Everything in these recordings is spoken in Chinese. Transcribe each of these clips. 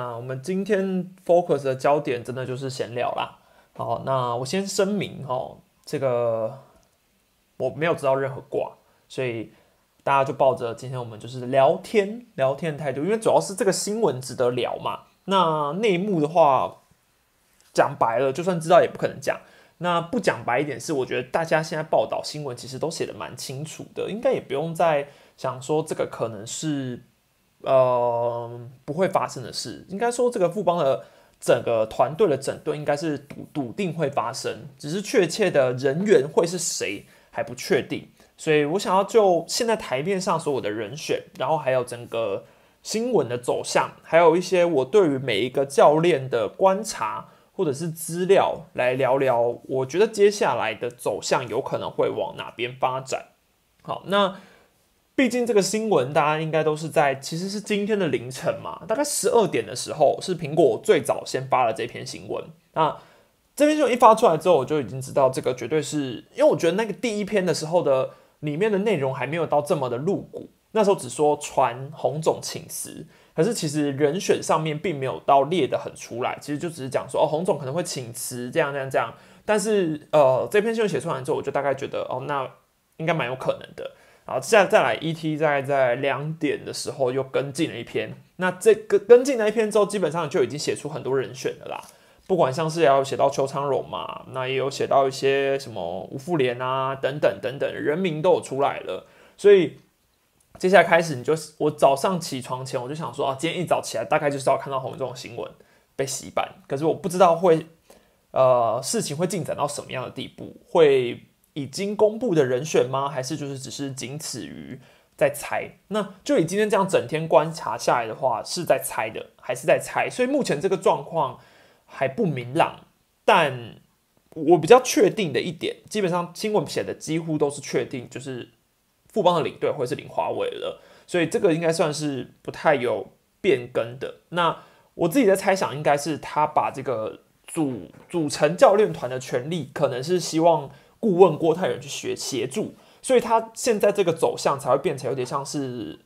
那我们今天 focus 的焦点真的就是闲聊啦。好，那我先声明哦，这个我没有知道任何卦，所以大家就抱着今天我们就是聊天聊天的态度，因为主要是这个新闻值得聊嘛。那内幕的话，讲白了，就算知道也不可能讲。那不讲白一点是，我觉得大家现在报道新闻其实都写的蛮清楚的，应该也不用再想说这个可能是。呃，不会发生的事，应该说这个富邦的整个团队的整顿应该是笃笃定会发生，只是确切的人员会是谁还不确定。所以我想要就现在台面上所有的人选，然后还有整个新闻的走向，还有一些我对于每一个教练的观察或者是资料来聊聊，我觉得接下来的走向有可能会往哪边发展。好，那。毕竟这个新闻，大家应该都是在其实是今天的凌晨嘛，大概十二点的时候，是苹果最早先发了这篇新闻。那这篇新闻一发出来之后，我就已经知道这个绝对是因为我觉得那个第一篇的时候的里面的内容还没有到这么的露骨，那时候只说传洪总请辞，可是其实人选上面并没有到列的很出来，其实就只是讲说哦洪总可能会请辞这样这样这样。但是呃这篇新闻写出来之后，我就大概觉得哦那应该蛮有可能的。好，现在再来，ET 在在两点的时候又跟进了一篇。那这个跟进了一篇之后，基本上就已经写出很多人选了啦。不管像是要写到邱昌荣嘛，那也有写到一些什么吴富连啊等等等等，人名都有出来了。所以接下来开始，你就我早上起床前我就想说啊，今天一早起来大概就是要看到红这种新闻被洗版。可是我不知道会呃事情会进展到什么样的地步，会。已经公布的人选吗？还是就是只是仅此于在猜？那就以今天这样整天观察下来的话，是在猜的，还是在猜？所以目前这个状况还不明朗。但我比较确定的一点，基本上新闻写的几乎都是确定，就是富邦的领队会是领华为了。所以这个应该算是不太有变更的。那我自己的猜想，应该是他把这个组组成教练团的权利，可能是希望。顾问郭泰仁去学协助，所以他现在这个走向才会变成有点像是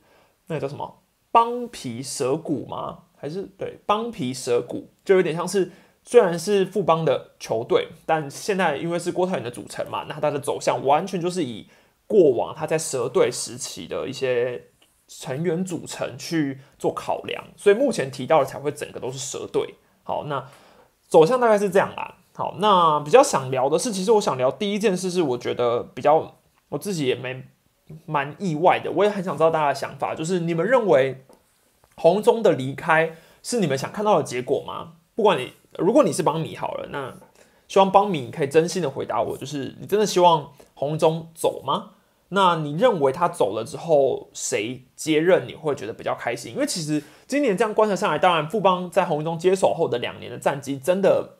那个叫什么帮皮蛇骨吗？还是对帮皮蛇骨，就有点像是虽然是富邦的球队，但现在因为是郭泰仁的组成嘛，那他的走向完全就是以过往他在蛇队时期的一些成员组成去做考量，所以目前提到的才会整个都是蛇队。好，那走向大概是这样啦。好，那比较想聊的是，其实我想聊第一件事是，我觉得比较我自己也没蛮意外的，我也很想知道大家的想法，就是你们认为红中的离开是你们想看到的结果吗？不管你如果你是帮米好了，那希望帮米可以真心的回答我，就是你真的希望红中走吗？那你认为他走了之后谁接任你会觉得比较开心？因为其实今年这样观察上来，当然富邦在红中接手后的两年的战绩真的。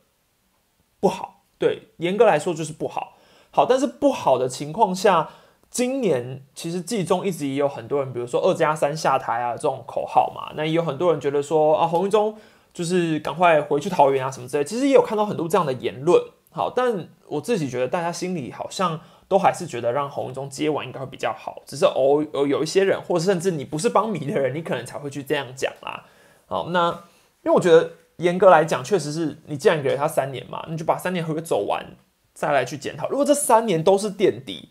不好，对，严格来说就是不好。好，但是不好的情况下，今年其实季中一直也有很多人，比如说二加三下台啊这种口号嘛，那也有很多人觉得说啊，洪一中就是赶快回去桃园啊什么之类。其实也有看到很多这样的言论。好，但我自己觉得大家心里好像都还是觉得让洪一中接完应该会比较好。只是偶尔有一些人，或者甚至你不是帮迷的人，你可能才会去这样讲啦。好，那因为我觉得。严格来讲，确实是你既然给了他三年嘛，你就把三年合约走完，再来去检讨。如果这三年都是垫底，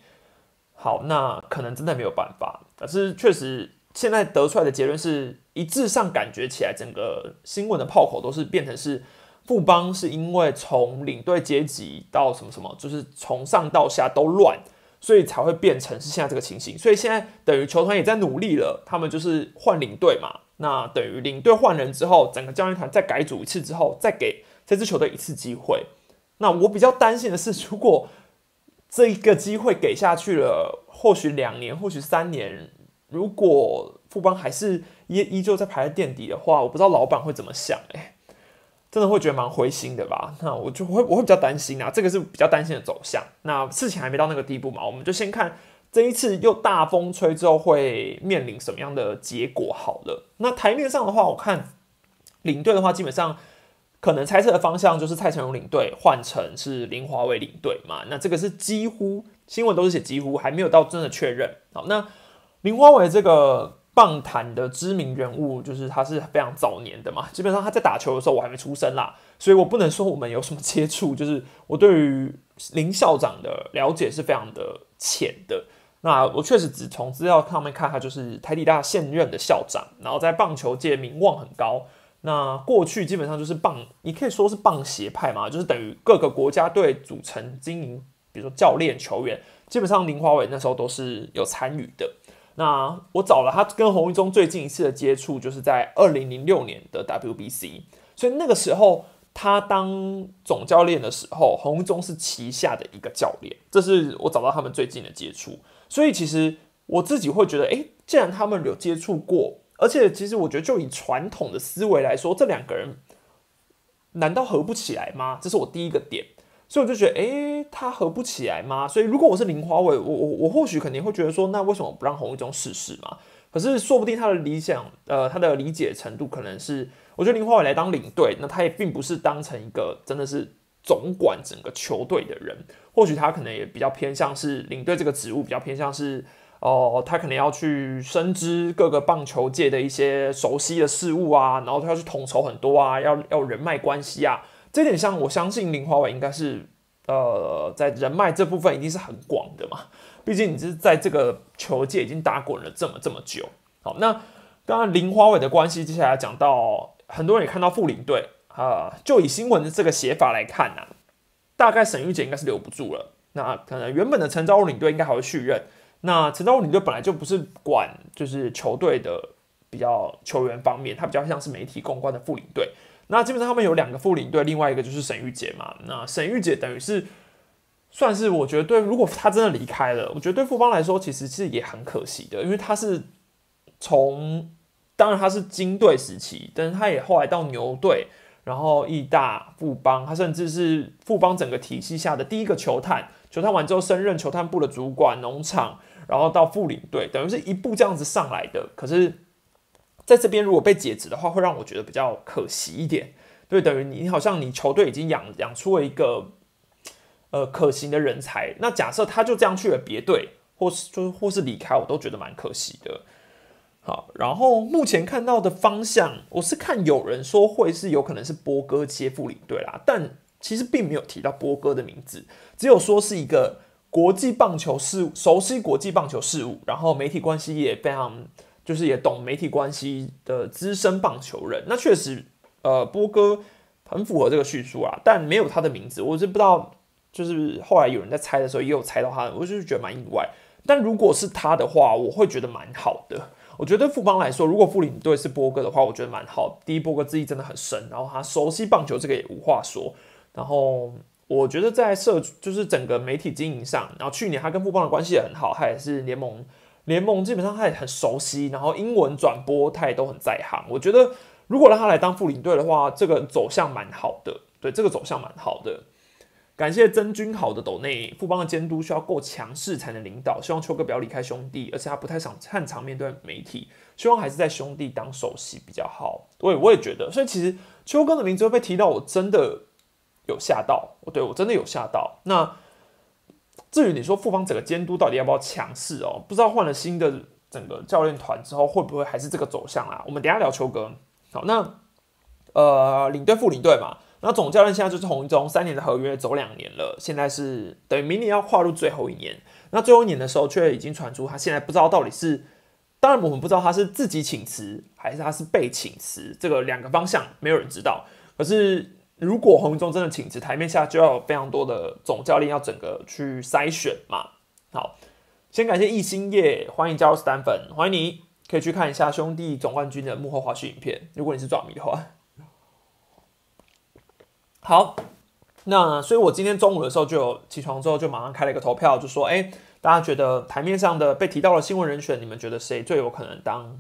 好，那可能真的没有办法。可是确实，现在得出来的结论是一致上，感觉起来整个新闻的炮口都是变成是富邦是因为从领队阶级到什么什么，就是从上到下都乱，所以才会变成是现在这个情形。所以现在等于球团也在努力了，他们就是换领队嘛。那等于领队换人之后，整个教练团再改组一次之后，再给这支球队一次机会。那我比较担心的是，如果这一个机会给下去了，或许两年，或许三年，如果富邦还是依依旧在排在垫底的话，我不知道老板会怎么想。哎，真的会觉得蛮灰心的吧？那我就会我会比较担心啊，这个是比较担心的走向。那事情还没到那个地步嘛，我们就先看。这一次又大风吹之后会面临什么样的结果？好了，那台面上的话，我看领队的话，基本上可能猜测的方向就是蔡成荣领队换成是林华为领队嘛。那这个是几乎新闻都是写几乎，还没有到真的确认。好，那林华为这个棒坛的知名人物，就是他是非常早年的嘛，基本上他在打球的时候我还没出生啦，所以我不能说我们有什么接触，就是我对于林校长的了解是非常的浅的。那我确实只从资料上面看，他就是台体大现任的校长，然后在棒球界名望很高。那过去基本上就是棒，你可以说是棒协派嘛，就是等于各个国家队组成经营，比如说教练、球员，基本上林华伟那时候都是有参与的。那我找了他跟洪一中最近一次的接触，就是在二零零六年的 WBC，所以那个时候他当总教练的时候，洪一中是旗下的一个教练，这是我找到他们最近的接触。所以其实我自己会觉得，哎，既然他们有接触过。而且，其实我觉得，就以传统的思维来说，这两个人难道合不起来吗？这是我第一个点。所以我就觉得，诶，他合不起来吗？所以如果我是林华伟，我我我或许肯定会觉得说，那为什么不让洪一中试试嘛？可是说不定他的理想，呃，他的理解程度可能是，我觉得林华伟来当领队，那他也并不是当成一个真的是总管整个球队的人，或许他可能也比较偏向是领队这个职务，比较偏向是。哦，他可能要去深知各个棒球界的一些熟悉的事物啊，然后他要去统筹很多啊，要要人脉关系啊，这点像我相信林华伟应该是呃在人脉这部分一定是很广的嘛，毕竟你是在这个球界已经打滚了这么这么久。好，那刚刚林华伟的关系，接下来讲到很多人也看到副领队啊，就以新闻的这个写法来看呢，大概沈玉杰应该是留不住了，那可能原本的陈昭武领队应该还会续任。那陈昭武领队本来就不是管就是球队的比较球员方面，他比较像是媒体公关的副领队。那基本上他们有两个副领队，另外一个就是沈玉杰嘛。那沈玉杰等于是算是我觉得对，如果他真的离开了，我觉得对富邦来说其实是也很可惜的，因为他是从当然他是金队时期，但是他也后来到牛队，然后义大富邦，他甚至是富邦整个体系下的第一个球探。球探完之后升任球探部的主管，农场。然后到副领队，等于是一步这样子上来的。可是在这边如果被解职的话，会让我觉得比较可惜一点。对，等于你好像你球队已经养养出了一个呃可行的人才。那假设他就这样去了别队，或是就或是离开，我都觉得蛮可惜的。好，然后目前看到的方向，我是看有人说会是有可能是波哥接副领队啦，但其实并没有提到波哥的名字，只有说是一个。国际棒球事务，熟悉国际棒球事务，然后媒体关系也非常，就是也懂媒体关系的资深棒球人。那确实，呃，波哥很符合这个叙述啊，但没有他的名字，我是不知道。就是后来有人在猜的时候，也有猜到他，我就是觉得蛮意外。但如果是他的话，我会觉得蛮好的。我觉得富邦来说，如果副领队是波哥的话，我觉得蛮好。第一，波哥资历真的很深，然后他熟悉棒球，这个也无话说。然后。我觉得在社就是整个媒体经营上，然后去年他跟富邦的关系也很好，他也是联盟联盟基本上他也很熟悉，然后英文转播他也都很在行。我觉得如果让他来当副领队的话，这个走向蛮好的，对这个走向蛮好的。感谢曾君豪的斗内，富邦的监督需要够强势才能领导，希望秋哥不要离开兄弟，而且他不太想擅长面对媒体，希望还是在兄弟当首席比较好。我也我也觉得，所以其实秋哥的名字会被提到，我真的。有吓到我，对我真的有吓到。那至于你说复方整个监督到底要不要强势哦？不知道换了新的整个教练团之后，会不会还是这个走向啊？我们等下聊秋哥。好，那呃领队副领队嘛，那总教练现在就是洪一中，三年的合约走两年了，现在是等于明年要跨入最后一年。那最后一年的时候，却已经传出他现在不知道到底是，当然我们不知道他是自己请辞还是他是被请辞，这个两个方向没有人知道。可是。如果洪忠真的请辞，台面下就要非常多的总教练要整个去筛选嘛。好，先感谢易兴业，欢迎加入 Stan 粉，欢迎你可以去看一下兄弟总冠军的幕后花絮影片。如果你是抓迷的话，好，那所以我今天中午的时候就起床之后就马上开了一个投票，就说，哎，大家觉得台面上的被提到的新闻人选，你们觉得谁最有可能当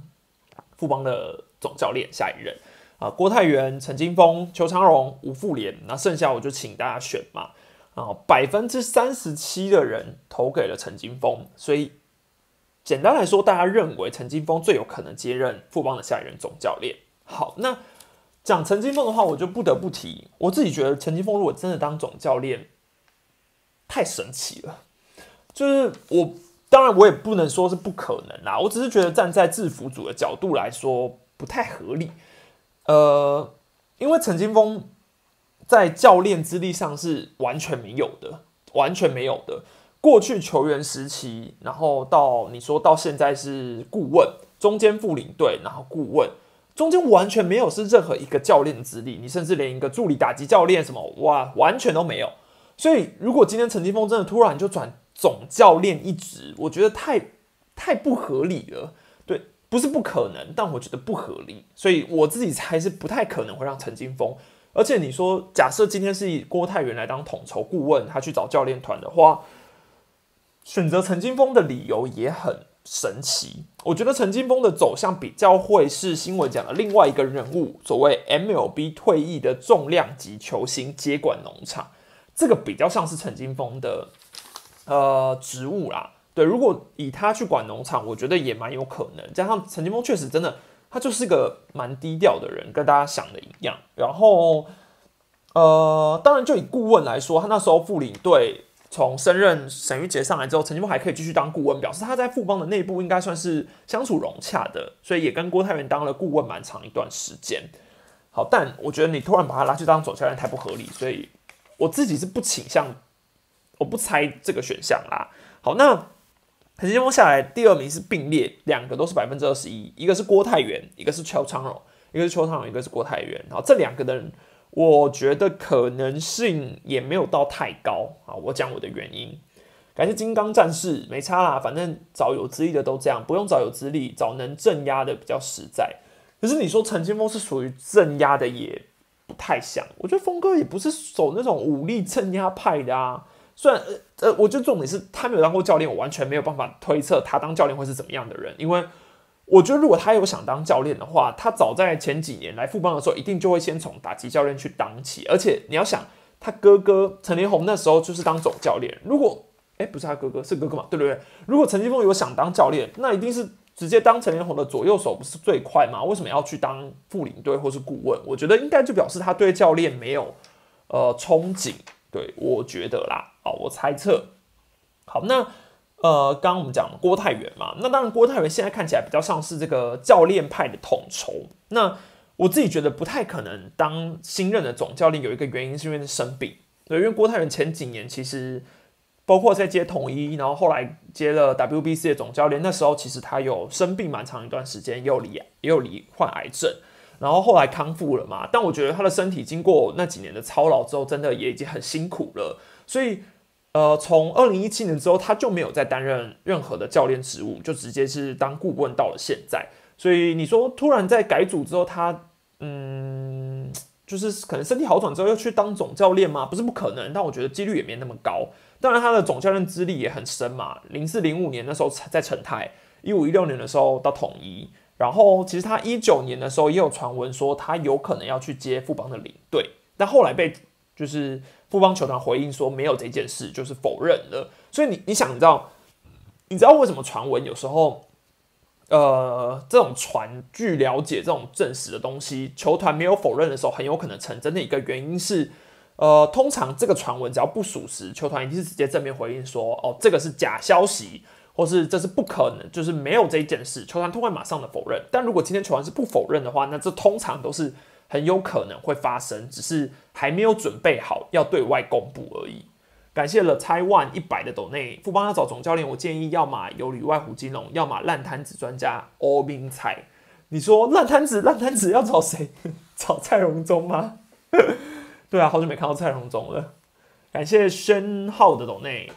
富邦的总教练下一任？啊，郭泰源、陈金峰、邱昌荣、吴富连，那剩下我就请大家选嘛。啊，百分之三十七的人投给了陈金峰，所以简单来说，大家认为陈金峰最有可能接任富邦的下一任总教练。好，那讲陈金峰的话，我就不得不提，我自己觉得陈金峰如果真的当总教练，太神奇了。就是我当然我也不能说是不可能啦，我只是觉得站在制服组的角度来说不太合理。呃，因为陈金峰在教练资历上是完全没有的，完全没有的。过去球员时期，然后到你说到现在是顾问，中间副领队，然后顾问，中间完全没有是任何一个教练的资历，你甚至连一个助理打击教练什么哇，完全都没有。所以如果今天陈金峰真的突然就转总教练一职，我觉得太太不合理了。对，不是不可能，但我觉得不合理。所以我自己才是不太可能会让陈金峰。而且你说，假设今天是以郭泰源来当统筹顾问，他去找教练团的话。选择陈金峰的理由也很神奇，我觉得陈金峰的走向比较会是新闻讲的另外一个人物，所谓 MLB 退役的重量级球星接管农场，这个比较像是陈金峰的呃职务啦。对，如果以他去管农场，我觉得也蛮有可能。加上陈金峰确实真的，他就是个蛮低调的人，跟大家想的一样。然后呃，当然就以顾问来说，他那时候副领队。从升任沈玉杰上来之后，陈金峰还可以继续当顾问，表示他在富邦的内部应该算是相处融洽的，所以也跟郭泰源当了顾问蛮长一段时间。好，但我觉得你突然把他拉去当总教练太不合理，所以我自己是不倾向，我不猜这个选项啦。好，那陈金峰下来第二名是并列，两个都是百分之二十一，一个是郭泰源，一个是邱昌荣，一个是邱昌荣，一个是郭泰源。然后这两个人。我觉得可能性也没有到太高啊！我讲我的原因，感谢金刚战士，没差啦，反正找有资历的都这样，不用找有资历，找能镇压的比较实在。可是你说陈金峰是属于镇压的，也不太像。我觉得峰哥也不是走那种武力镇压派的啊。虽然呃呃，我觉得重点是他没有当过教练，我完全没有办法推测他当教练会是怎么样的人，因为。我觉得，如果他有想当教练的话，他早在前几年来富邦的时候，一定就会先从打击教练去当起。而且你要想，他哥哥陈连宏那时候就是当总教练。如果，哎，不是他哥哥，是哥哥嘛？对不对？如果陈金峰有想当教练，那一定是直接当陈连宏的左右手，不是最快吗？为什么要去当副领队或是顾问？我觉得应该就表示他对教练没有呃憧憬。对我觉得啦，好，我猜测。好，那。呃，刚刚我们讲郭泰源嘛，那当然郭泰源现在看起来比较像是这个教练派的统筹。那我自己觉得不太可能当新任的总教练，有一个原因是因为生病。对，因为郭泰源前几年其实包括在接统一，然后后来接了 WBC 的总教练，那时候其实他有生病蛮长一段时间，也有离也有罹患癌症，然后后来康复了嘛。但我觉得他的身体经过那几年的操劳之后，真的也已经很辛苦了，所以。呃，从二零一七年之后，他就没有再担任任何的教练职务，就直接是当顾问到了现在。所以你说突然在改组之后，他嗯，就是可能身体好转之后又去当总教练吗？不是不可能，但我觉得几率也没那么高。当然，他的总教练资历也很深嘛，零四零五年那时候在成泰，一五一六年的时候到统一，然后其实他一九年的时候也有传闻说他有可能要去接富邦的领队，但后来被就是。富邦球团回应说没有这件事，就是否认了。所以你你想知道，你知道为什么传闻有时候，呃，这种传据了解这种证实的东西，球团没有否认的时候，很有可能成真的一个原因是，呃，通常这个传闻只要不属实，球团一定是直接正面回应说，哦，这个是假消息，或是这是不可能，就是没有这一件事，球团都会马上的否认。但如果今天球团是不否认的话，那这通常都是。很有可能会发生，只是还没有准备好要对外公布而已。感谢了 Taiwan 一百的斗内，富邦要找总教练，我建议要么有里外胡金龙，要么烂摊子专家欧明才。你说烂摊子，烂摊子要找谁？找蔡荣忠吗？对啊，好久没看到蔡荣忠了。感谢宣浩的斗内，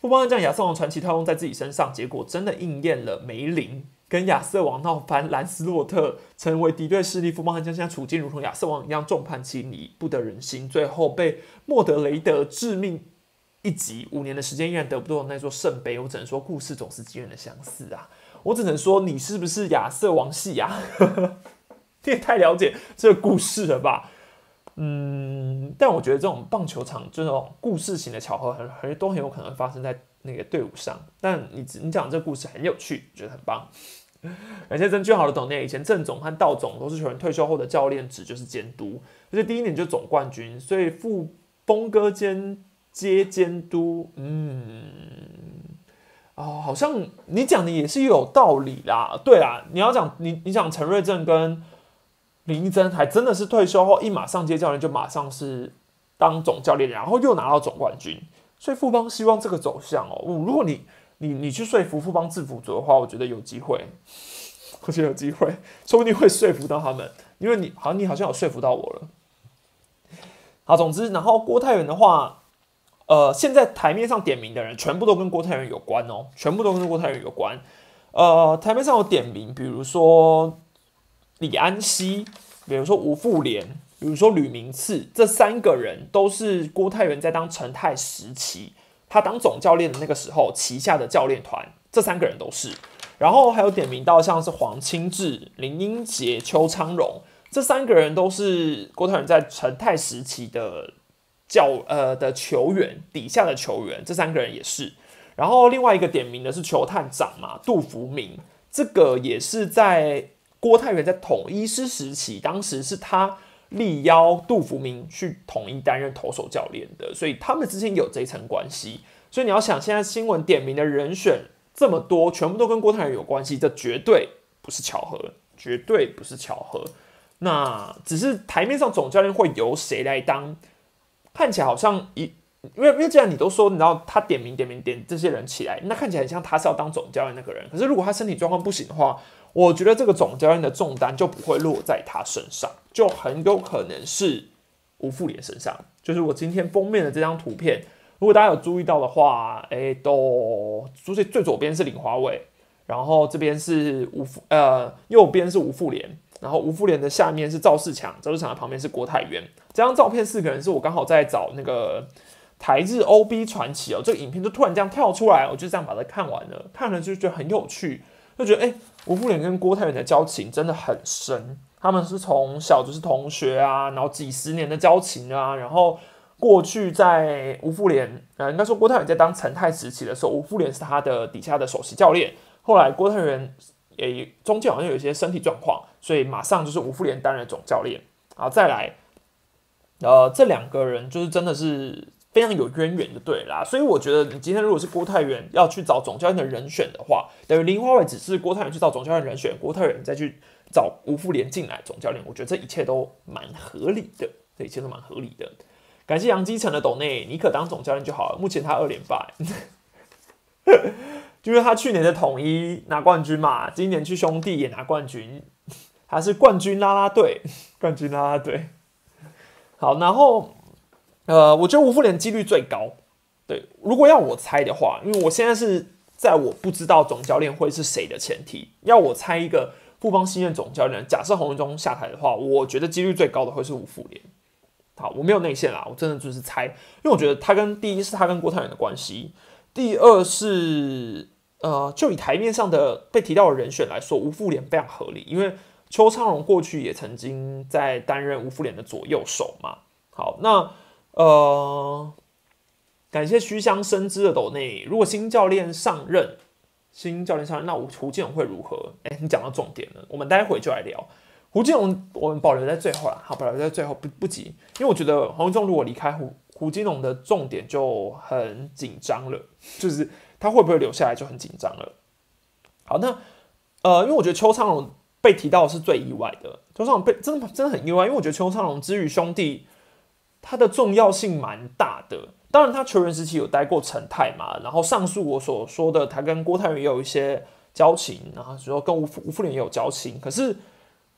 富邦将亚瑟王传奇套用在自己身上，结果真的应验了梅林。跟亚瑟王闹翻，兰斯洛特成为敌对势力，富邦悍将现在处境如同亚瑟王一样众叛亲离，不得人心。最后被莫德雷德致命一击，五年的时间依然得不到那座圣杯。我只能说，故事总是惊人的相似啊！我只能说，你是不是亚瑟王系呀？你也太了解这个故事了吧？嗯，但我觉得这种棒球场这种故事型的巧合，很很都很有可能发生在那个队伍上。但你你讲这个故事很有趣，觉得很棒。感谢真俊好的董念，以前郑总和道总都是球员退休后的教练职，就是监督，而且第一年就总冠军，所以副峰哥兼接监督，嗯，哦，好像你讲的也是有道理啦。对啦，你要讲你你讲陈瑞正跟林一珍，还真的是退休后一马上接教练就马上是当总教练，然后又拿到总冠军。所以富邦希望这个走向哦，如果你你你去说服富邦制服组的话，我觉得有机会，我觉得有机会，说不定会说服到他们，因为你好像你好像有说服到我了。好，总之，然后郭泰源的话。呃，现在台面上点名的人全部都跟郭泰源有关哦，全部都跟郭泰源有关。呃，台面上有点名，比如说李安熙，比如说吴富连，比如说吕明次，这三个人都是郭泰源在当成泰时期，他当总教练的那个时候旗下的教练团，这三个人都是。然后还有点名到像是黄清志、林英杰、邱昌荣，这三个人都是郭泰源在成泰时期的。教呃的球员底下的球员，这三个人也是。然后另外一个点名的是球探长嘛，杜福明，这个也是在郭泰源在统一师时期，当时是他力邀杜福明去统一担任投手教练的，所以他们之间有这一层关系。所以你要想，现在新闻点名的人选这么多，全部都跟郭泰源有关系，这绝对不是巧合，绝对不是巧合。那只是台面上总教练会由谁来当？看起来好像一，因为因为既然你都说，你知道他点名点名点这些人起来，那看起来很像他是要当总教练那个人。可是如果他身体状况不行的话，我觉得这个总教练的重担就不会落在他身上，就很有可能是吴富连身上。就是我今天封面的这张图片，如果大家有注意到的话，哎，都最最左边是林华伟，然后这边是吴富，呃，右边是吴富连。然后吴富连的下面是赵世强，赵世强的旁边是郭泰源。这张照片四个人是我刚好在找那个台日 OB 传奇哦，这个影片就突然这样跳出来，我就这样把它看完了，看了就觉得很有趣，就觉得哎，吴富连跟郭泰源的交情真的很深，他们是从小就是同学啊，然后几十年的交情啊，然后过去在吴富连，呃，应该说郭泰源在当陈泰时期的时候，吴富连是他的底下的首席教练，后来郭泰源。也中间好像有一些身体状况，所以马上就是吴富连担任总教练啊。再来，呃，这两个人就是真的是非常有渊源的，对啦。所以我觉得你今天如果是郭泰源要去找总教练的人选的话，等于林华伟只是郭泰源去找总教练人选，郭泰源再去找吴富连进来总教练，我觉得这一切都蛮合理的，这一切都蛮合理的。感谢杨基成的董内，你可当总教练就好了。目前他二连败。因 为他去年的统一拿冠军嘛，今年去兄弟也拿冠军，他是冠军啦啦队，冠军啦啦队。好，然后呃，我觉得吴富连几率最高。对，如果要我猜的话，因为我现在是在我不知道总教练会是谁的前提，要我猜一个富邦新任总教练，假设洪文忠下台的话，我觉得几率最高的会是吴富连。好，我没有内线啦，我真的就是猜，因为我觉得他跟第一是他跟郭泰源的关系，第二是。呃，就以台面上的被提到的人选来说，吴富连非常合理，因为邱昌荣过去也曾经在担任吴富连的左右手嘛。好，那呃，感谢虚香深知的斗内，如果新教练上任，新教练上任，那胡建荣会如何？哎，你讲到重点了，我们待会就来聊胡建荣，我们保留在最后了，好，保留在最后不不急，因为我觉得黄文忠如果离开胡胡金龙的重点就很紧张了，就是。他会不会留下来就很紧张了。好，那呃，因为我觉得邱昌荣被提到是最意外的。邱昌荣被真的真的很意外，因为我觉得邱昌荣之于兄弟，他的重要性蛮大的。当然，他球员时期有待过陈泰嘛，然后上述我所说的，他跟郭泰源也有一些交情，然后说跟吴吴富连也有交情。可是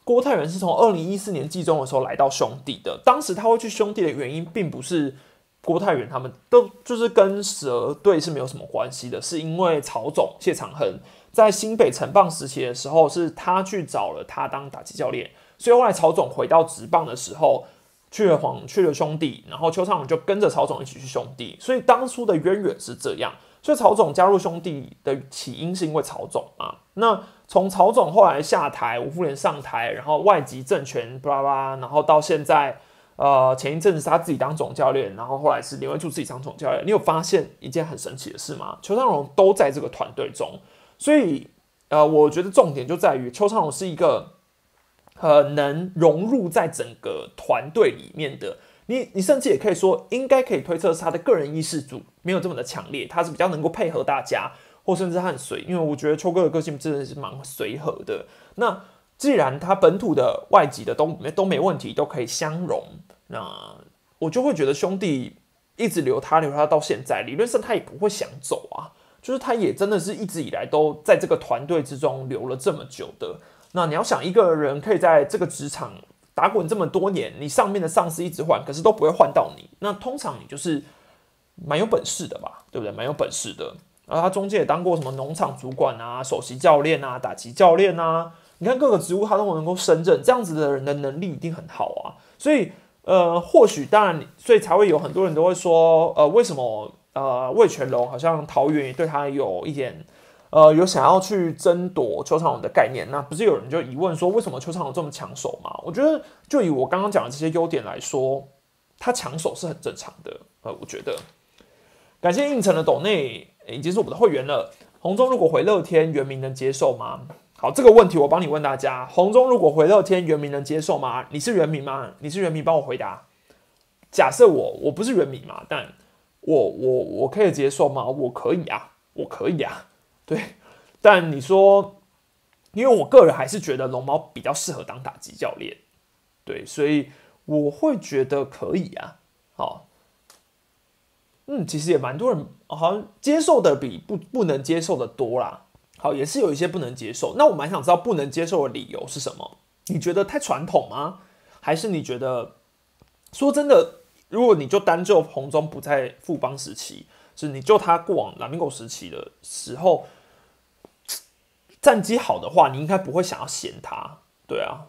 郭泰源是从二零一四年季中的时候来到兄弟的，当时他会去兄弟的原因，并不是。郭泰源他们都就是跟蛇队是没有什么关系的，是因为曹总谢长亨在新北城棒时期的时候，是他去找了他当打击教练，所以后来曹总回到职棒的时候，去了黄去了兄弟，然后邱昌荣就跟着曹总一起去兄弟，所以当初的渊源是这样，所以曹总加入兄弟的起因是因为曹总啊，那从曹总后来下台，吴富连上台，然后外籍政权巴拉巴，然后到现在。呃，前一阵子他自己当总教练，然后后来是林文柱自己当总教练。你有发现一件很神奇的事吗？邱昌荣都在这个团队中，所以呃，我觉得重点就在于邱昌荣是一个很能融入在整个团队里面的。你你甚至也可以说，应该可以推测是他的个人意识组没有这么的强烈，他是比较能够配合大家，或甚至他很随，因为我觉得秋哥的个性真的是蛮随和的。那既然他本土的、外籍的都没都没问题，都可以相融，那我就会觉得兄弟一直留他留他到现在，理论上他也不会想走啊。就是他也真的是一直以来都在这个团队之中留了这么久的。那你要想一个人可以在这个职场打滚这么多年，你上面的上司一直换，可是都不会换到你，那通常你就是蛮有本事的吧，对不对？蛮有本事的。然后他中间也当过什么农场主管啊、首席教练啊、打击教练啊，你看各个职务他都能够胜任，这样子的人的能力一定很好啊。所以呃，或许当然，所以才会有很多人都会说，呃，为什么呃魏全龙好像桃园也对他有一点呃有想要去争夺邱长龙的概念？那不是有人就疑问说，为什么邱长龙这么抢手吗？我觉得就以我刚刚讲的这些优点来说，他抢手是很正常的。呃，我觉得感谢应城的斗内。已经是我们的会员了。红中如果回乐天，原名能接受吗？好，这个问题我帮你问大家：红中如果回乐天，原名能接受吗？你是原名吗？你是原名，帮我回答。假设我我不是原名嘛，但我我我可以接受吗？我可以啊，我可以啊。对，但你说，因为我个人还是觉得龙猫比较适合当打击教练，对，所以我会觉得可以啊。好。嗯，其实也蛮多人好像接受的比不不能接受的多啦。好，也是有一些不能接受。那我蛮想知道不能接受的理由是什么？你觉得太传统吗？还是你觉得说真的，如果你就单就红中不在富邦时期，是你就他过往蓝明狗时期的时候战绩好的话，你应该不会想要嫌他，对啊？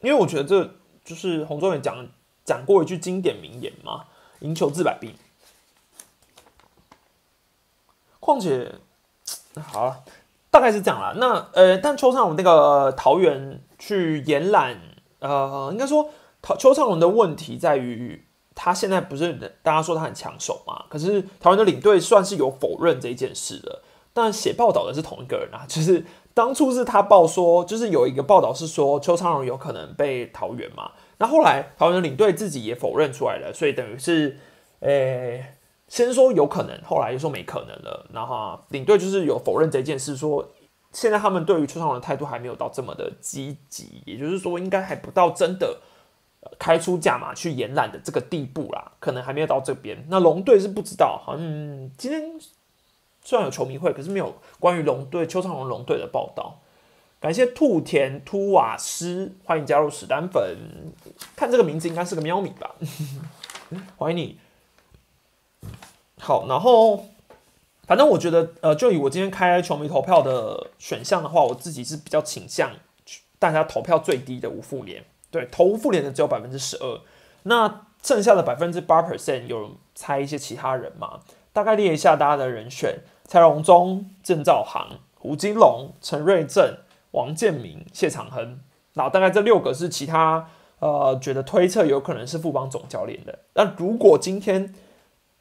因为我觉得这就是红中也讲讲过一句经典名言嘛：“赢球治百病。”况且，好了，大概是这样啦。那呃，但邱昌龙那个桃园去延揽，呃，应该说陶邱昌龙的问题在于，他现在不是大家说他很抢手嘛？可是桃园的领队算是有否认这件事的。但写报道的是同一个人啊，就是当初是他报说，就是有一个报道是说邱昌荣有可能被桃园嘛。那后来桃园领队自己也否认出来了，所以等于是，呃。先说有可能，后来又说没可能了。然后领队就是有否认这件事，说现在他们对于邱昌荣的态度还没有到这么的积极，也就是说应该还不到真的开出价码去延揽的这个地步啦，可能还没有到这边。那龙队是不知道，好像今天虽然有球迷会，可是没有关于龙队邱昌龙龙队的报道。感谢兔田突瓦斯，欢迎加入史丹粉。看这个名字应该是个喵米吧？欢迎你。好，然后反正我觉得，呃，就以我今天开球迷投票的选项的话，我自己是比较倾向大家投票最低的吴富联，对，投吴富联的只有百分之十二，那剩下的百分之八 percent 有猜一些其他人嘛？大概列一下大家的人选：蔡荣忠、郑兆航、胡金龙、陈瑞正、王建民、谢长亨。那大概这六个是其他呃觉得推测有可能是富邦总教练的。那如果今天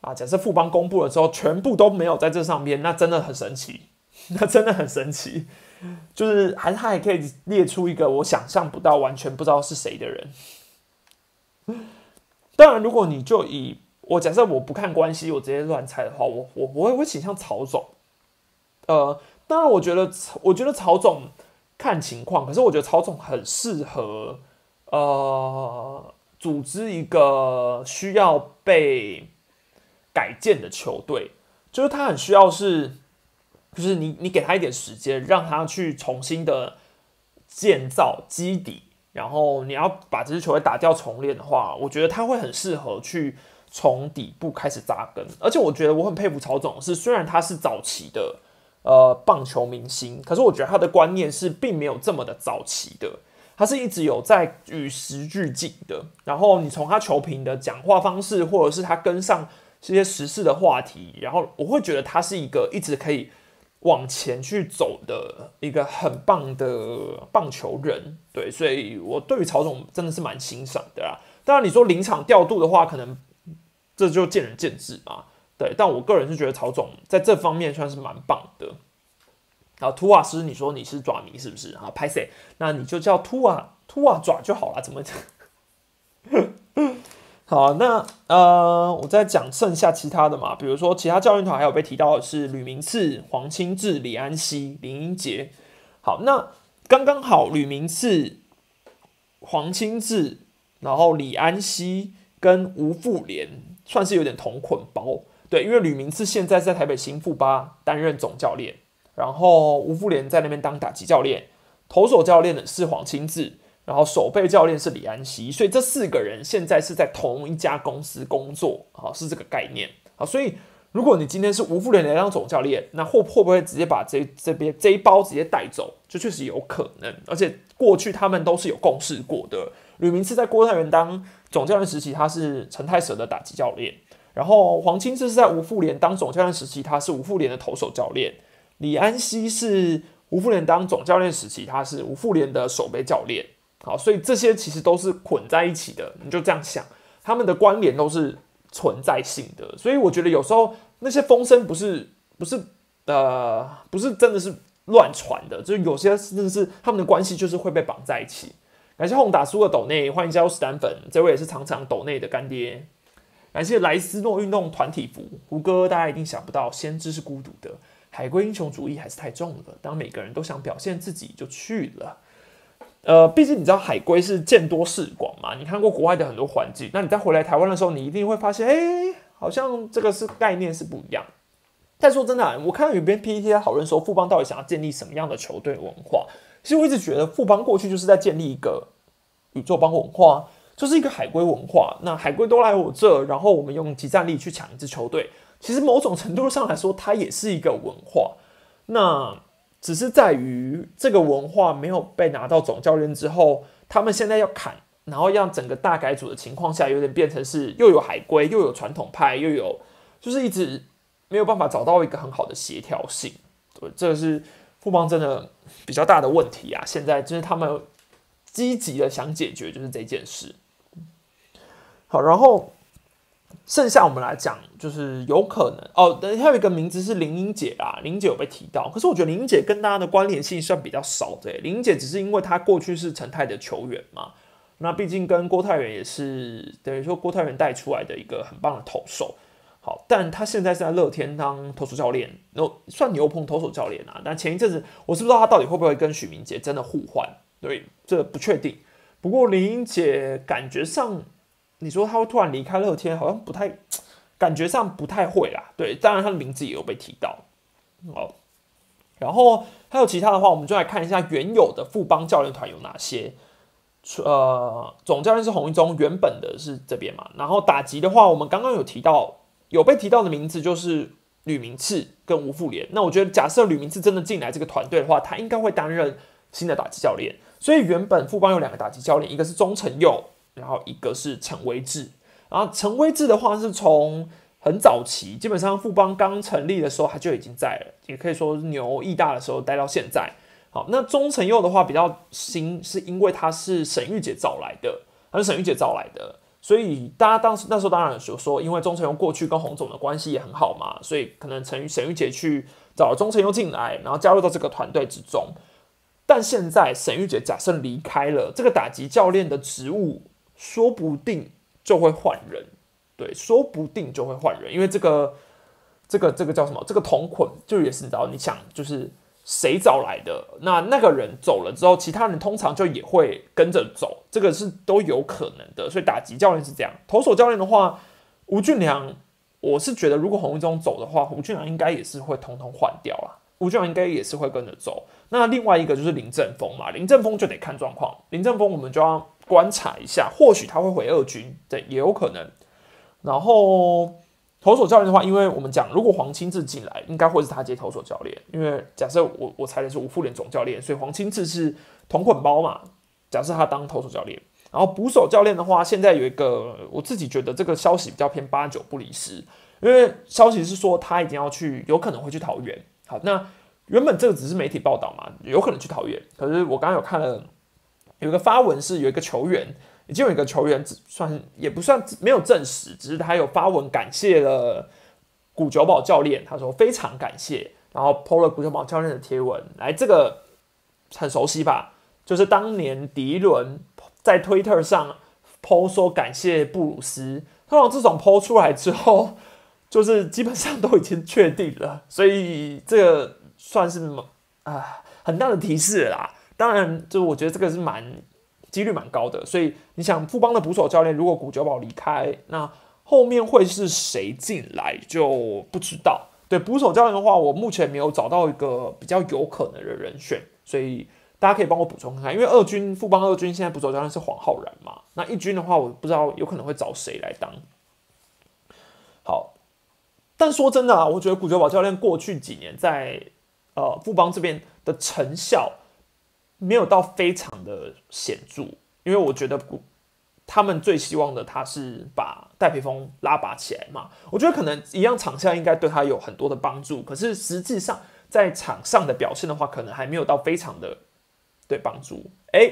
啊，假设富邦公布了之后，全部都没有在这上面，那真的很神奇，那真的很神奇，就是还是他还可以列出一个我想象不到、完全不知道是谁的人。当然，如果你就以我假设我不看关系，我直接乱猜的话，我我我会会倾向曹总。呃，当然，我觉得我觉得曹总看情况，可是我觉得曹总很适合呃组织一个需要被。改建的球队，就是他很需要是，就是你你给他一点时间，让他去重新的建造基底，然后你要把这支球队打掉重练的话，我觉得他会很适合去从底部开始扎根。而且我觉得我很佩服曹总，是虽然他是早期的呃棒球明星，可是我觉得他的观念是并没有这么的早期的，他是一直有在与时俱进的。然后你从他球评的讲话方式，或者是他跟上。这些时事的话题，然后我会觉得他是一个一直可以往前去走的一个很棒的棒球人，对，所以我对于曹总真的是蛮欣赏的啦。当然，你说临场调度的话，可能这就见仁见智嘛，对。但我个人是觉得曹总在这方面算是蛮棒的。后图瓦斯，你说你是爪迷是不是啊？拍谁？那你就叫图瓦图瓦爪就好了，怎么讲？好，那呃，我再讲剩下其他的嘛，比如说其他教练团还有被提到的是吕明次、黄清志、李安熙、林英杰。好，那刚刚好，吕明次、黄清志，然后李安熙跟吴富连算是有点同捆包。对，因为吕明次现在在台北新富巴担任总教练，然后吴富连在那边当打击教练，投手教练的是黄清志。然后守备教练是李安熙，所以这四个人现在是在同一家公司工作，好是这个概念啊。所以如果你今天是吴富连来当总教练，那会会不会直接把这这边这一包直接带走？就确实有可能。而且过去他们都是有共事过的。吕明次在郭泰元当总教练时期，他是陈泰蛇的打击教练；然后黄清志是在吴富联当总教练时期，他是吴富联的投手教练；李安熙是吴富联当总教练时期，他是吴富联的守备教练。好，所以这些其实都是捆在一起的，你就这样想，他们的关联都是存在性的。所以我觉得有时候那些风声不是不是呃不是真的是乱传的，就是有些真的是他们的关系就是会被绑在一起。感谢轰打输的斗内，欢迎加入史丹粉，这位也是常常斗内的干爹。感谢莱斯诺运动团体服，胡歌大家一定想不到，先知是孤独的，海归英雄主义还是太重了。当每个人都想表现自己，就去了。呃，毕竟你知道海归是见多识广嘛，你看过国外的很多环境，那你再回来台湾的时候，你一定会发现，哎，好像这个是概念是不一样。但说真的，我看到有边 PPT 在讨论说，富邦到底想要建立什么样的球队文化？其实我一直觉得富邦过去就是在建立一个宇宙邦文化，就是一个海归文化。那海归都来我这，然后我们用集战力去抢一支球队，其实某种程度上来说，它也是一个文化。那只是在于这个文化没有被拿到总教练之后，他们现在要砍，然后让整个大改组的情况下，有点变成是又有海归，又有传统派，又有就是一直没有办法找到一个很好的协调性。对，这是富邦真的比较大的问题啊！现在就是他们积极的想解决，就是这件事。好，然后。剩下我们来讲，就是有可能哦。等还有一个名字是林英姐啊，林英姐有被提到，可是我觉得林英姐跟大家的关联性算比较少的。林英姐只是因为她过去是陈泰的球员嘛，那毕竟跟郭泰源也是等于说郭泰源带出来的一个很棒的投手。好，但他现在是在乐天当投手教练，那算牛棚投手教练啊。但前一阵子我是不知道他到底会不会跟许明杰真的互换，对，这不确定。不过林英姐感觉上。你说他会突然离开乐天，好像不太，感觉上不太会啦。对，当然他的名字也有被提到。哦，然后还有其他的话，我们就来看一下原有的富邦教练团有哪些。呃，总教练是洪一中，原本的是这边嘛。然后打击的话，我们刚刚有提到，有被提到的名字就是吕明次跟吴富连。那我觉得，假设吕明次真的进来这个团队的话，他应该会担任新的打击教练。所以原本富邦有两个打击教练，一个是钟成佑。然后一个是陈威志，然后陈威志的话是从很早期，基本上富邦刚成立的时候他就已经在了，也可以说牛义大的时候待到现在。好，那钟成佑的话比较新，是因为他是沈玉姐找来的，他是沈玉姐找来的，所以大家当时那时候当然有说，因为钟成佑过去跟洪总的关系也很好嘛，所以可能陈沈玉姐去找了钟成佑进来，然后加入到这个团队之中。但现在沈玉姐假设离开了这个打击教练的职务。说不定就会换人，对，说不定就会换人，因为这个，这个，这个叫什么？这个同捆就也是你知道，你想就是谁找来的，那那个人走了之后，其他人通常就也会跟着走，这个是都有可能的。所以打击教练是这样，投手教练的话，吴俊良，我是觉得如果洪一中走的话，吴俊良应该也是会通通换掉了，吴俊良应该也是会跟着走。那另外一个就是林正峰嘛，林正峰就得看状况，林正峰我们就要。观察一下，或许他会回二军，对，也有可能。然后投手教练的话，因为我们讲，如果黄清志进来，应该会是他接投手教练。因为假设我我猜的是吴富联总教练，所以黄清志是同捆包嘛。假设他当投手教练，然后捕手教练的话，现在有一个，我自己觉得这个消息比较偏八九不离十，因为消息是说他一定要去，有可能会去桃园。好，那原本这个只是媒体报道嘛，有可能去桃园，可是我刚刚有看了。有一个发文是有一个球员，已经有一个球员算也不算没有证实，只是他有发文感谢了古九宝教练，他说非常感谢，然后 PO 了古九宝教练的贴文，来这个很熟悉吧？就是当年迪伦在推特上剖说感谢布鲁斯，通常这种剖出来之后，就是基本上都已经确定了，所以这个算是啊很大的提示啦。当然，就我觉得这个是蛮几率蛮高的，所以你想富邦的捕手教练如果古九宝离开，那后面会是谁进来就不知道。对捕手教练的话，我目前没有找到一个比较有可能的人选，所以大家可以帮我补充看看。因为二军富邦二军现在捕手教练是黄浩然嘛，那一军的话，我不知道有可能会找谁来当。好，但说真的啊，我觉得古九宝教练过去几年在呃富邦这边的成效没有到非常的显著，因为我觉得。他们最希望的，他是把戴培峰拉拔起来嘛？我觉得可能一样场下应该对他有很多的帮助，可是实际上在场上的表现的话，可能还没有到非常的对帮助。哎，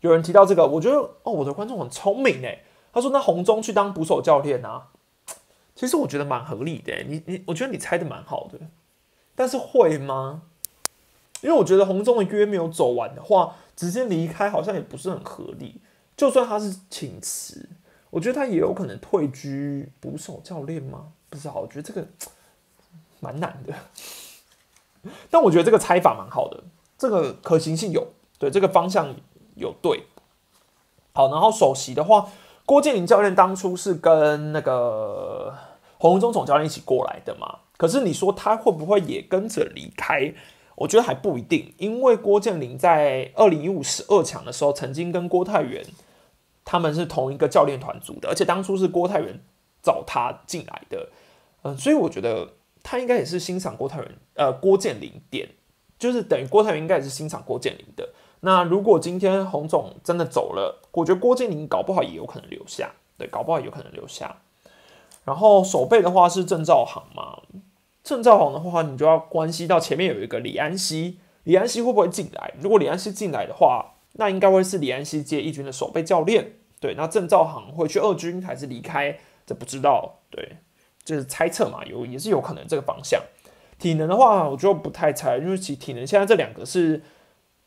有人提到这个，我觉得哦，我的观众很聪明哎，他说那红中去当捕手教练啊，其实我觉得蛮合理的。你你，我觉得你猜的蛮好的，但是会吗？因为我觉得红中的约没有走完的话，直接离开好像也不是很合理。就算他是请辞，我觉得他也有可能退居捕手教练吗？不知道，我觉得这个蛮难的。但我觉得这个猜法蛮好的，这个可行性有，对这个方向有对。好，然后首席的话，郭建林教练当初是跟那个洪文忠总教练一起过来的嘛？可是你说他会不会也跟着离开？我觉得还不一定，因为郭建林在二零一五十二强的时候，曾经跟郭泰元他们是同一个教练团组的，而且当初是郭泰元找他进来的，嗯，所以我觉得他应该也是欣赏郭泰元，呃，郭建林点，就是等于郭泰元应该也是欣赏郭建林的。那如果今天洪总真的走了，我觉得郭建林搞不好也有可能留下，对，搞不好有可能留下。然后守备的话是郑兆航嘛？郑兆宏的话，你就要关系到前面有一个李安熙，李安熙会不会进来？如果李安熙进来的话，那应该会是李安熙接一军的守备教练。对，那郑兆航会去二军还是离开？这不知道。对，就是猜测嘛，有也是有可能这个方向。体能的话，我就不太猜，因为其体能现在这两个是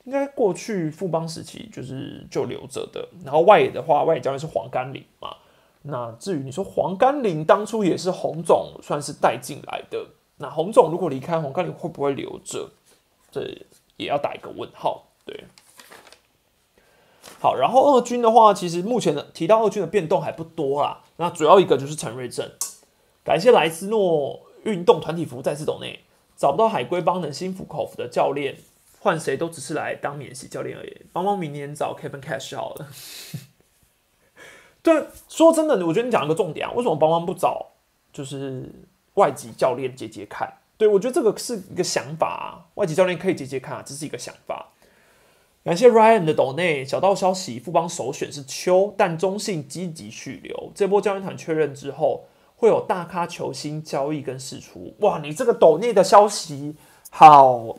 应该过去富邦时期就是就留着的。然后外野的话，外野教练是黄甘霖嘛。那至于你说黄甘霖当初也是洪总算是带进来的。那洪总如果离开，洪甘霖会不会留着？这也要打一个问号。对，好，然后二军的话，其实目前的提到二军的变动还不多啦。那主要一个就是陈瑞正，感谢莱斯诺运动团体服再次走内，找不到海龟帮能心服口服的教练，换谁都只是来当免洗教练而已。帮帮明年找 Kevin Cash 好了。对，说真的，我觉得你讲一个重点啊，为什么帮帮不找？就是。外籍教练接接看，对我觉得这个是一个想法啊。外籍教练可以接接看啊，这是一个想法。感谢 Ryan 的斗内小道消息，富邦首选是邱，但中信积极续留。这波教练团确认之后，会有大咖球星交易跟释出。哇，你这个斗内的消息好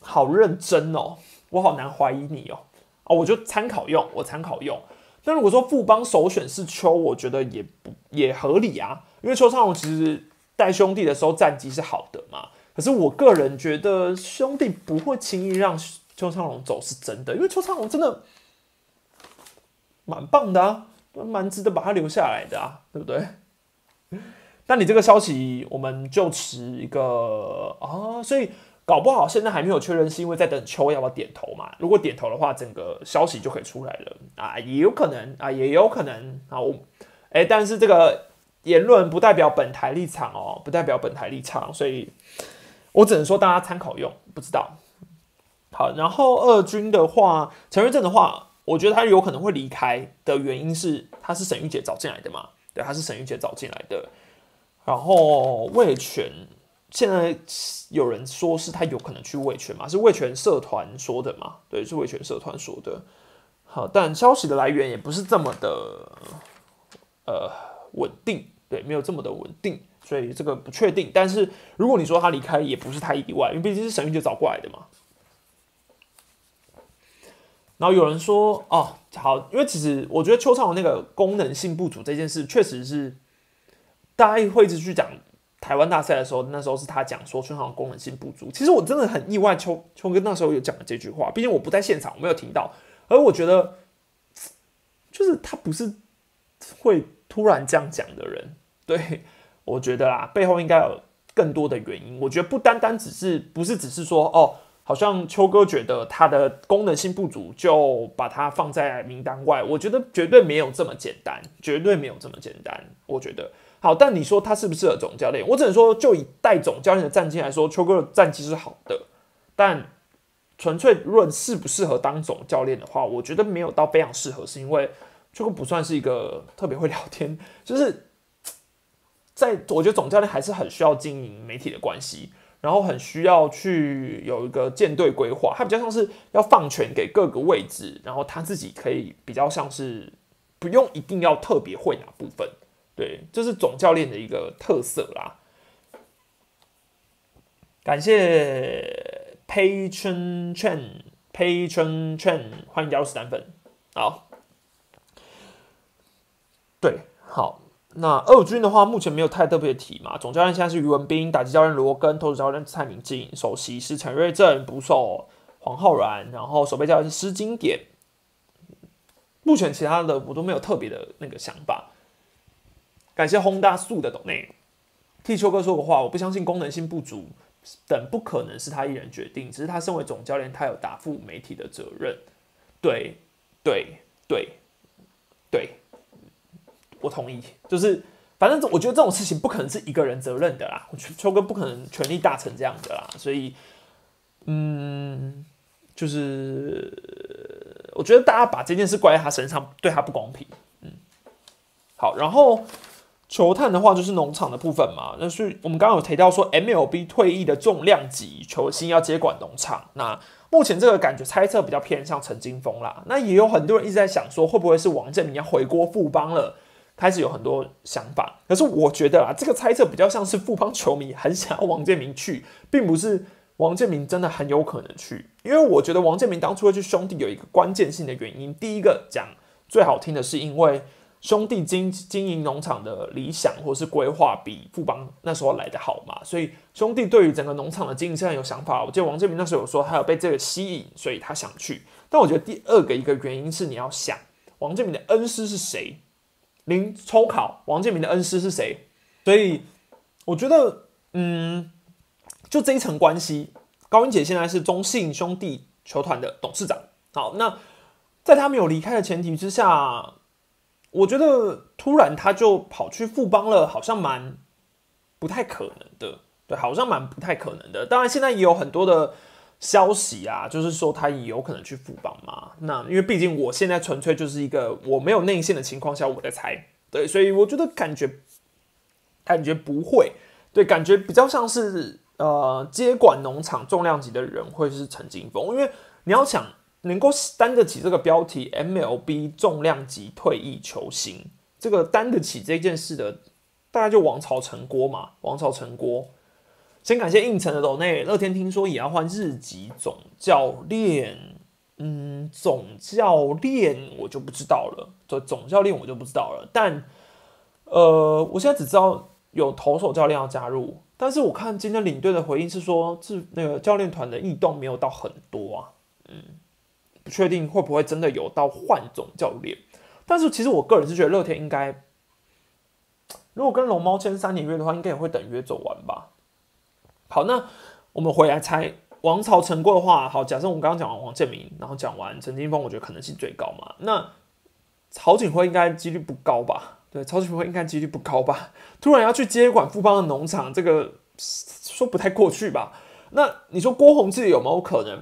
好认真哦，我好难怀疑你哦。啊，我就参考用，我参考用。但如果说富邦首选是邱，我觉得也不也合理啊，因为邱昌荣其实。带兄弟的时候战绩是好的嘛？可是我个人觉得兄弟不会轻易让邱昌龙走，是真的，因为邱昌龙真的蛮棒的啊，蛮值得把他留下来的啊，对不对？那你这个消息我们就持一个啊，所以搞不好现在还没有确认，是因为在等邱要不要点头嘛？如果点头的话，整个消息就可以出来了啊，也有可能啊，也有可能啊，我哎，但是这个。言论不代表本台立场哦，不代表本台立场，所以我只能说大家参考用，不知道。好，然后二军的话，陈瑞正的话，我觉得他有可能会离开的原因是他是沈玉姐找进来的嘛，对，他是沈玉姐找进来的。然后魏权现在有人说是他有可能去魏权嘛，是魏权社团说的嘛，对，是魏权社团说的。好，但消息的来源也不是这么的呃稳定。对，没有这么的稳定，所以这个不确定。但是如果你说他离开，也不是太意外，因为毕竟是沈玉杰找过来的嘛。然后有人说，哦，好，因为其实我觉得邱畅的那个功能性不足这件事，确实是大家会一直去讲台湾大赛的时候，那时候是他讲说邱昌宏功能性不足。其实我真的很意外，邱邱哥那时候有讲了这句话，毕竟我不在现场，我没有听到。而我觉得，就是他不是。会突然这样讲的人，对我觉得啦，背后应该有更多的原因。我觉得不单单只是不是只是说哦，好像秋哥觉得他的功能性不足，就把它放在名单外。我觉得绝对没有这么简单，绝对没有这么简单。我觉得好，但你说他适不适合总教练？我只能说，就以带总教练的战绩来说，秋哥的战绩是好的，但。纯粹论适不适合当总教练的话，我觉得没有到非常适合，是因为这个不算是一个特别会聊天，就是在我觉得总教练还是很需要经营媒体的关系，然后很需要去有一个舰队规划，他比较像是要放权给各个位置，然后他自己可以比较像是不用一定要特别会哪部分，对，这是总教练的一个特色啦。感谢。Patron Chen，Patron Chen，欢迎加入史丹粉。好，对，好。那二军的话，目前没有太特别的提嘛。总教练现在是于文斌，打击教练罗根，投手教练蔡明进，首席是陈瑞正，捕手黄浩然，然后守备教练是施金典。目前其他的我都没有特别的那个想法。感谢轰大素的董内，替秋哥说个话，我不相信功能性不足。等不可能是他一人决定，只是他身为总教练，他有答复媒体的责任。对，对，对，对，我同意。就是反正我觉得这种事情不可能是一个人责任的啦，秋哥不可能权力大成这样的啦，所以，嗯，就是我觉得大家把这件事怪在他身上，对他不公平。嗯，好，然后。球探的话就是农场的部分嘛，那是我们刚刚有提到说 MLB 退役的重量级球星要接管农场。那目前这个感觉猜测比较偏向陈金峰啦。那也有很多人一直在想说，会不会是王建民要回国富邦了？开始有很多想法。可是我觉得啊，这个猜测比较像是富邦球迷很想要王建民去，并不是王建民真的很有可能去。因为我觉得王建民当初会去兄弟有一个关键性的原因，第一个讲最好听的是因为。兄弟经经营农场的理想或是规划比富邦那时候来的好嘛，所以兄弟对于整个农场的经营现在有想法。我记得王建民那时候有说，他有被这个吸引，所以他想去。但我觉得第二个一个原因是你要想，王建民的恩师是谁？零抽考，王建民的恩师是谁？所以我觉得，嗯，就这一层关系，高英杰现在是中信兄弟球团的董事长。好，那在他没有离开的前提之下。我觉得突然他就跑去富邦了，好像蛮不太可能的，对，好像蛮不太可能的。当然，现在也有很多的消息啊，就是说他也有可能去富邦嘛。那因为毕竟我现在纯粹就是一个我没有内线的情况下，我在猜，对，所以我觉得感觉感觉不会，对，感觉比较像是呃接管农场重量级的人会是陈金峰，因为你要想。能够担得起这个标题，MLB 重量级退役球星，这个担得起这件事的，大概就王朝成锅嘛。王朝成锅，先感谢应城的斗内乐天，听说也要换日籍总教练，嗯，总教练我就不知道了，总总教练我就不知道了。但，呃，我现在只知道有投手教练要加入，但是我看今天领队的回应是说，是那个教练团的异动没有到很多啊，嗯。不确定会不会真的有到换总教练，但是其实我个人是觉得乐天应该，如果跟龙猫签三年约的话，应该也会等约走完吧。好，那我们回来猜王朝成过的话，好，假设我们刚刚讲完王建民，然后讲完陈金峰，我觉得可能性最高嘛。那曹景辉应该几率不高吧？对，曹景辉应该几率不高吧？突然要去接管富邦的农场，这个说不太过去吧？那你说郭宏志有没有可能？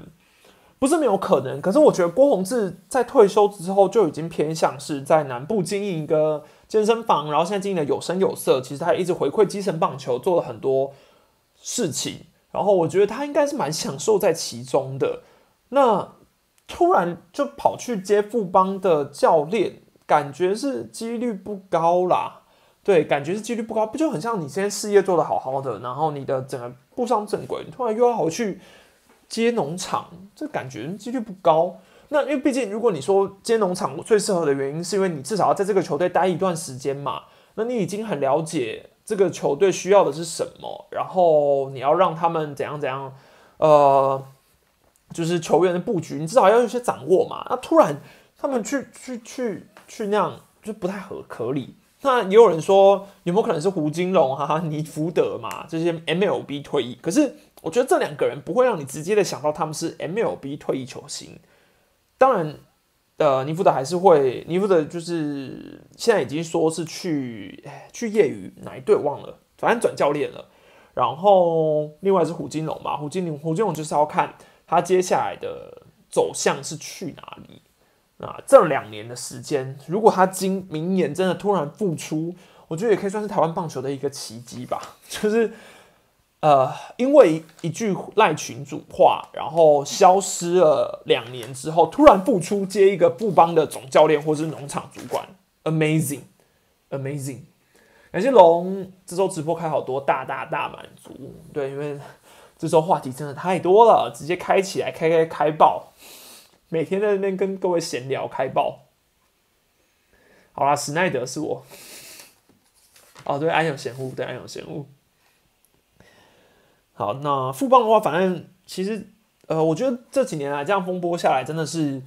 不是没有可能，可是我觉得郭宏志在退休之后就已经偏向是在南部经营一个健身房，然后现在经营的有声有色。其实他一直回馈基层棒球，做了很多事情。然后我觉得他应该是蛮享受在其中的。那突然就跑去接富邦的教练，感觉是几率不高啦。对，感觉是几率不高，不就很像你现在事业做得好好的，然后你的整个步上正轨，突然又要跑去。接农场，这感觉几率不高。那因为毕竟，如果你说接农场最适合的原因，是因为你至少要在这个球队待一段时间嘛。那你已经很了解这个球队需要的是什么，然后你要让他们怎样怎样，呃，就是球员的布局，你至少要有些掌握嘛。那突然他们去去去去那样就不太合合理。那也有人说，有没有可能是胡金龙哈、尼福德嘛这些 MLB 退役？可是我觉得这两个人不会让你直接的想到他们是 MLB 退役球星。当然，呃，尼福德还是会，尼福德就是现在已经说是去去业余哪一队忘了，反正转教练了。然后另外是胡金龙嘛，胡金龙胡金龙就是要看他接下来的走向是去哪里。那，这两年的时间，如果他今明年真的突然复出，我觉得也可以算是台湾棒球的一个奇迹吧。就是，呃，因为一句赖群主话，然后消失了两年之后，突然复出接一个布邦的总教练或是农场主管，amazing，amazing。感谢龙，这周直播开好多，大大大满足。对，因为这周话题真的太多了，直接开起来，开开开爆。每天在那边跟各位闲聊开爆，好啦，史奈德是我。哦，对，安永贤物，对，安永贤物。好，那富邦的话，反正其实，呃，我觉得这几年来这样风波下来，真的是，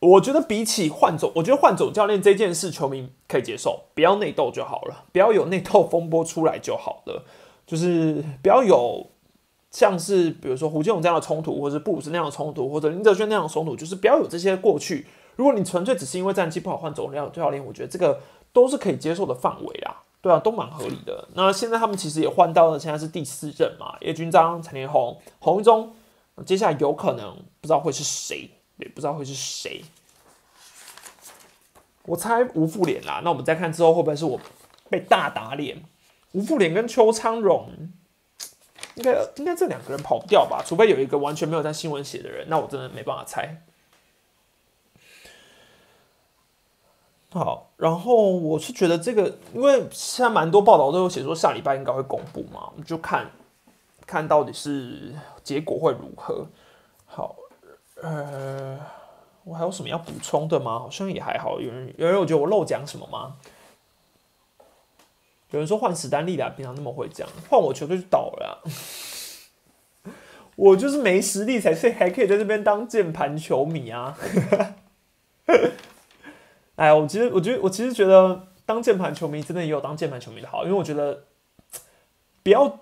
我觉得比起换走，我觉得换走教练这件事，球迷可以接受，不要内斗就好了，不要有内斗风波出来就好了，就是不要有。像是比如说胡金龙这样的冲突，或者布鲁斯那样的冲突，或者林哲轩那样的冲突，就是不要有这些过去。如果你纯粹只是因为战绩不好换总教练，我觉得这个都是可以接受的范围啦。对啊，都蛮合理的。那现在他们其实也换到了，现在是第四任嘛，叶军章、陈连宏、洪一中，接下来有可能不知道会是谁，也不知道会是谁。我猜吴富连啦。那我们再看之后会不会是我被大打脸？吴富连跟邱昌荣。应该应该这两个人跑不掉吧？除非有一个完全没有在新闻写的人，那我真的没办法猜。好，然后我是觉得这个，因为现在蛮多报道都有写说下礼拜应该会公布嘛，我们就看看到底是结果会如何。好，呃，我还有什么要补充的吗？好像也还好。有人有人有觉得我漏讲什么吗？有人说换史丹利啦，平常那么会讲，换我球队就倒了。我就是没实力才是还可以在这边当键盘球迷啊。哎，我其实我觉得我其实觉得当键盘球迷真的也有当键盘球迷的好，因为我觉得不要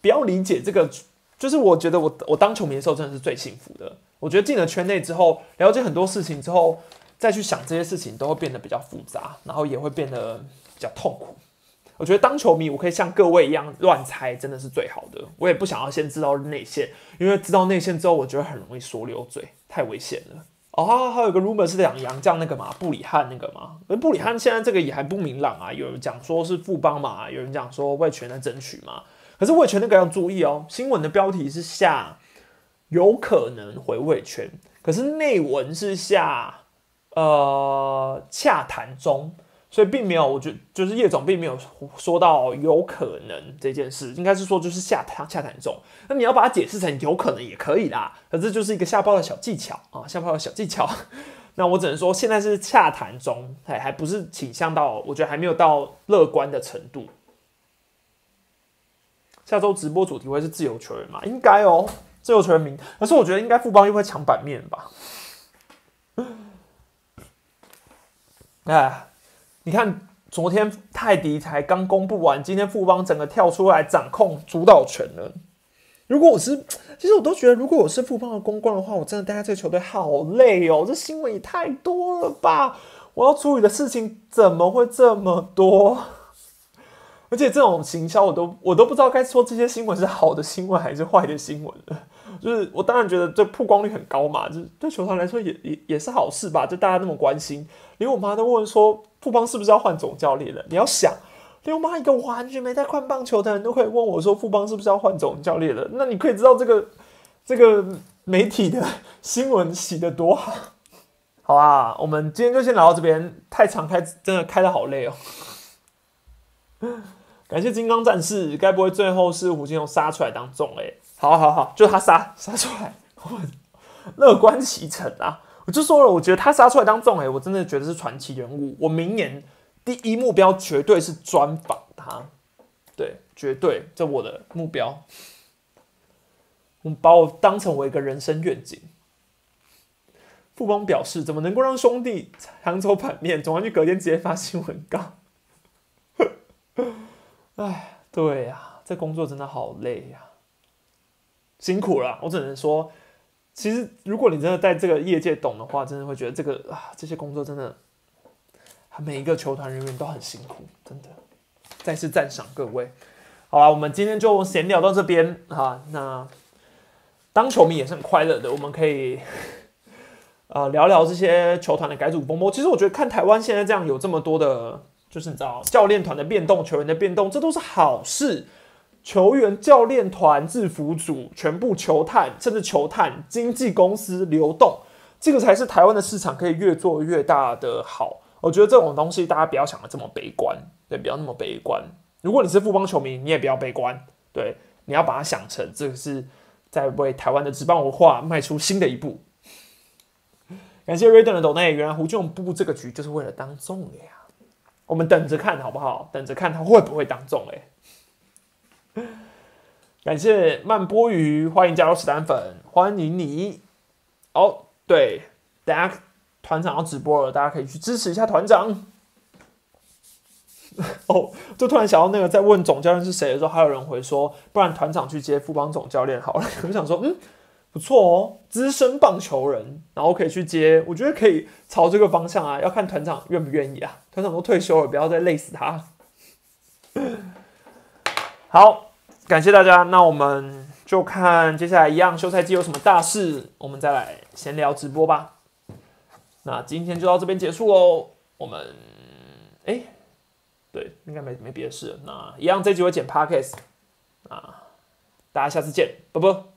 不要理解这个，就是我觉得我我当球迷的时候真的是最幸福的。我觉得进了圈内之后，了解很多事情之后，再去想这些事情都会变得比较复杂，然后也会变得比较痛苦。我觉得当球迷，我可以像各位一样乱猜，真的是最好的。我也不想要先知道内线，因为知道内线之后，我觉得很容易说溜嘴，太危险了。哦，还有个 rumor 是讲杨将那个嘛，布里汉那个嘛。布里汉现在这个也还不明朗啊，有人讲说是富邦嘛，有人讲说魏权在争取嘛。可是魏权那个要注意哦，新闻的标题是下有可能回魏权，可是内文是下呃洽谈中。所以并没有，我觉就是叶总并没有说到有可能这件事，应该是说就是下谈下谈中。那你要把它解释成有可能也可以啦，可这就是一个下包的小技巧啊，下包的小技巧。那我只能说现在是洽谈中，还还不是倾向到，我觉得还没有到乐观的程度。下周直播主题会是自由球员嘛？应该哦，自由球员名，可是我觉得应该富邦又会抢版面吧？哎。你看，昨天泰迪才刚公布完，今天富邦整个跳出来掌控主导权了。如果我是，其实我都觉得，如果我是富邦的公关的话，我真的待在这个球队好累哦。这新闻也太多了吧？我要处理的事情怎么会这么多？而且这种行销，我都我都不知道该说这些新闻是好的新闻还是坏的新闻。就是我当然觉得这曝光率很高嘛，就是对球团来说也也也是好事吧。就大家那么关心，连我妈都问说。富邦是不是要换总教练了？你要想，刘妈一个完全没在看棒球的人都可以问我说，富邦是不是要换总教练了？那你可以知道这个 这个媒体的新闻洗的多好。好啊，我们今天就先聊到这边，太长开，真的开的好累哦。感谢金刚战士，该不会最后是胡金龙杀出来当总哎？好好好，就他杀杀出来，乐观其成啊。我就说了，我觉得他杀出来当众，哎，我真的觉得是传奇人物。我明年第一目标绝对是专访他，对，绝对这我的目标。我把我当成我一个人生愿景。富邦表示，怎么能够让兄弟抢走版面？总要去隔天直接发新闻稿。哎，对呀，这工作真的好累呀，辛苦了。我只能说，其实如果你真的在这个业界懂的话，真的会觉得这个啊，这些工作真的，每一个球团人员都很辛苦，真的。再次赞赏各位。好了，我们今天就闲聊到这边哈。那当球迷也是很快乐的，我们可以。呃，聊聊这些球团的改组风波。其实我觉得看台湾现在这样有这么多的，就是你知道教练团的变动、球员的变动，这都是好事。球员、教练团、制服组、全部球探，甚至球探经纪公司流动，这个才是台湾的市场可以越做越大的好。我觉得这种东西大家不要想的这么悲观，对，不要那么悲观。如果你是富邦球迷，你也不要悲观，对，你要把它想成这个是在为台湾的职棒文化迈出新的一步。感谢 Raiden 的抖内，原来胡俊布这个局就是为了当众的呀，我们等着看好不好？等着看他会不会当众哎。感谢慢波鱼，欢迎加入史丹粉，欢迎你。哦，对，大家团长要直播了，大家可以去支持一下团长。哦，就突然想到那个在问总教练是谁的时候，还有人回说，不然团长去接副帮总教练好了。我想说，嗯。不错哦，资深棒球人，然后可以去接，我觉得可以朝这个方向啊，要看团长愿不愿意啊。团长都退休了，不要再累死他。好，感谢大家，那我们就看接下来一样休赛季有什么大事，我们再来闲聊直播吧。那今天就到这边结束喽。我们哎，对，应该没没别的事。那一样这集会剪 podcast 啊，大家下次见，拜拜。